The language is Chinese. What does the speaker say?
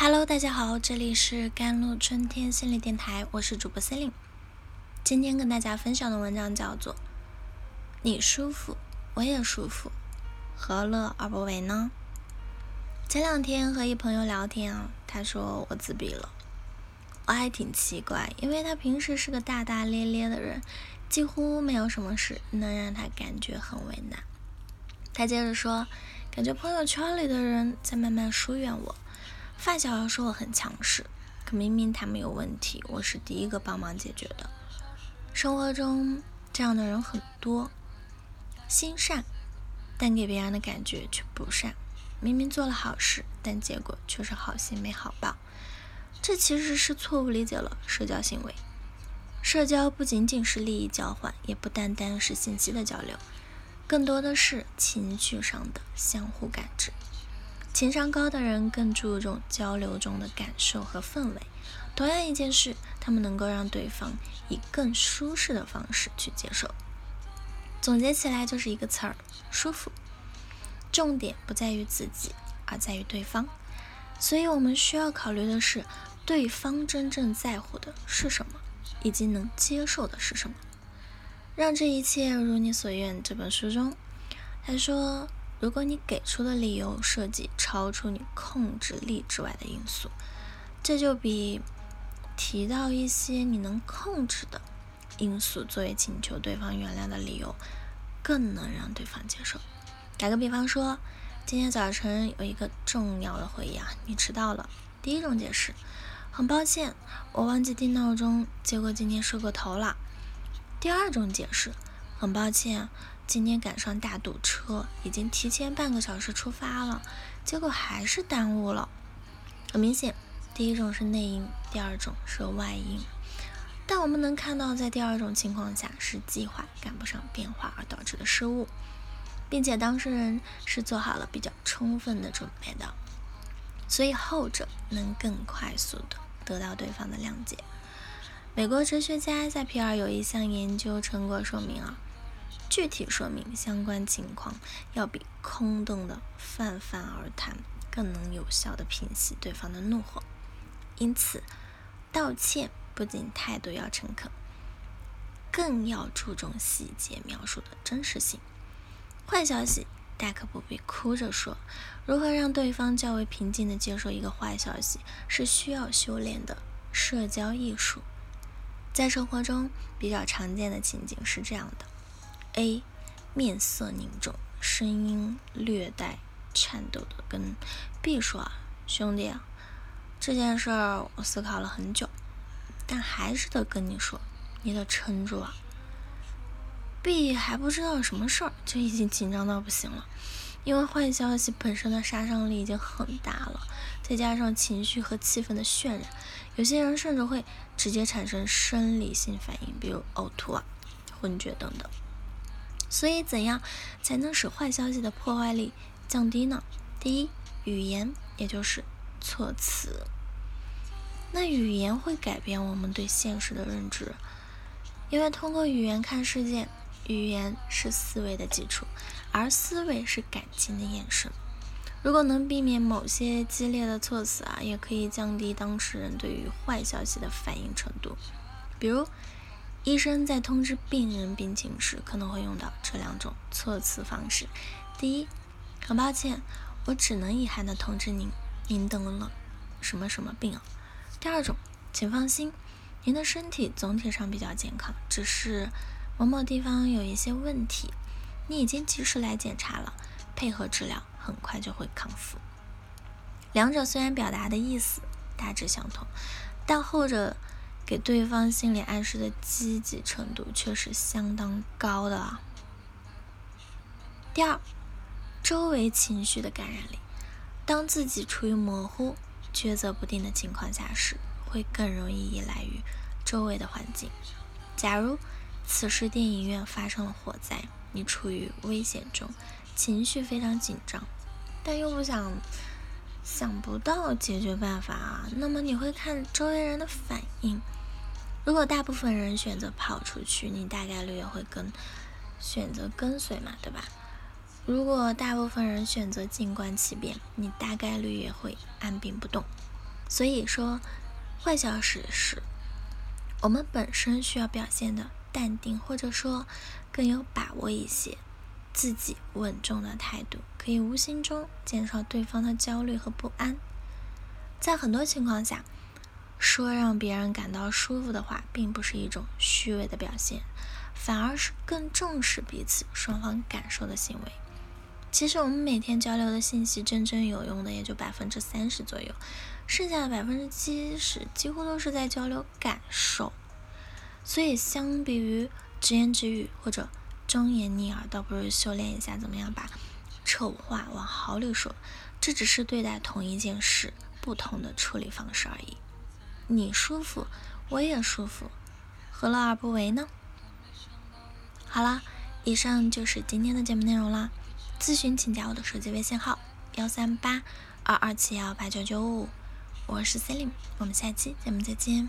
Hello，大家好，这里是甘露春天心理电台，我是主播 c e l i n 今天跟大家分享的文章叫做《你舒服，我也舒服，何乐而不为呢？》前两天和一朋友聊天啊，他说我自闭了，我还挺奇怪，因为他平时是个大大咧咧的人，几乎没有什么事能让他感觉很为难。他接着说，感觉朋友圈里的人在慢慢疏远我。发小说我很强势，可明明他们有问题，我是第一个帮忙解决的。生活中这样的人很多，心善，但给别人的感觉却不善。明明做了好事，但结果却是好心没好报。这其实是错误理解了社交行为。社交不仅仅是利益交换，也不单单是信息的交流，更多的是情绪上的相互感知。情商高的人更注重交流中的感受和氛围。同样一件事，他们能够让对方以更舒适的方式去接受。总结起来就是一个词儿：舒服。重点不在于自己，而在于对方。所以我们需要考虑的是，对方真正在乎的是什么，以及能接受的是什么。让这一切如你所愿。这本书中，他说。如果你给出的理由涉及超出你控制力之外的因素，这就比提到一些你能控制的因素作为请求对方原谅的理由更能让对方接受。打个比方说，今天早晨有一个重要的会议啊，你迟到了。第一种解释，很抱歉，我忘记定闹钟，结果今天睡过头了。第二种解释，很抱歉。今天赶上大堵车，已经提前半个小时出发了，结果还是耽误了。很明显，第一种是内因，第二种是外因。但我们能看到，在第二种情况下是计划赶不上变化而导致的失误，并且当事人是做好了比较充分的准备的，所以后者能更快速的得到对方的谅解。美国哲学家塞皮尔有一项研究成果说明啊。具体说明相关情况，要比空洞的泛泛而谈更能有效的平息对方的怒火。因此，道歉不仅态度要诚恳，更要注重细节描述的真实性。坏消息大可不必哭着说。如何让对方较为平静地接受一个坏消息，是需要修炼的社交艺术。在生活中比较常见的情景是这样的。A 面色凝重，声音略带颤抖的跟 B 说：“，兄弟，这件事儿我思考了很久，但还是得跟你说，你得撑住啊。”B 还不知道什么事儿，就已经紧张到不行了，因为坏消息本身的杀伤力已经很大了，再加上情绪和气氛的渲染，有些人甚至会直接产生生理性反应，比如呕吐啊、昏厥等等。所以，怎样才能使坏消息的破坏力降低呢？第一，语言，也就是措辞。那语言会改变我们对现实的认知，因为通过语言看世界，语言是思维的基础，而思维是感情的延伸。如果能避免某些激烈的措辞啊，也可以降低当事人对于坏消息的反应程度，比如。医生在通知病人病情时，可能会用到这两种措辞方式：第一，很抱歉，我只能遗憾地通知您，您得了什么什么病啊；第二种，请放心，您的身体总体上比较健康，只是某某地方有一些问题，你已经及时来检查了，配合治疗，很快就会康复。两者虽然表达的意思大致相同，但后者。给对方心理暗示的积极程度却是相当高的啊。第二，周围情绪的感染力，当自己处于模糊、抉择不定的情况下时，会更容易依赖于周围的环境。假如此时电影院发生了火灾，你处于危险中，情绪非常紧张，但又不想。想不到解决办法啊，那么你会看周围人的反应。如果大部分人选择跑出去，你大概率也会跟选择跟随嘛，对吧？如果大部分人选择静观其变，你大概率也会按兵不动。所以说，坏消息是，我们本身需要表现的淡定，或者说更有把握一些，自己稳重的态度，可以无形中减少对方的焦虑和不安。在很多情况下，说让别人感到舒服的话，并不是一种虚伪的表现，反而是更重视彼此双方感受的行为。其实我们每天交流的信息，真正有用的也就百分之三十左右，剩下的百分之七十几乎都是在交流感受。所以，相比于直言直语或者忠言逆耳，倒不如修炼一下怎么样把丑话往好里说。这只是对待同一件事不同的处理方式而已。你舒服，我也舒服，何乐而不为呢？好了，以上就是今天的节目内容啦。咨询请加我的手机微信号：幺三八二二七幺八九九五，我是 Celine，我们下期节目再见。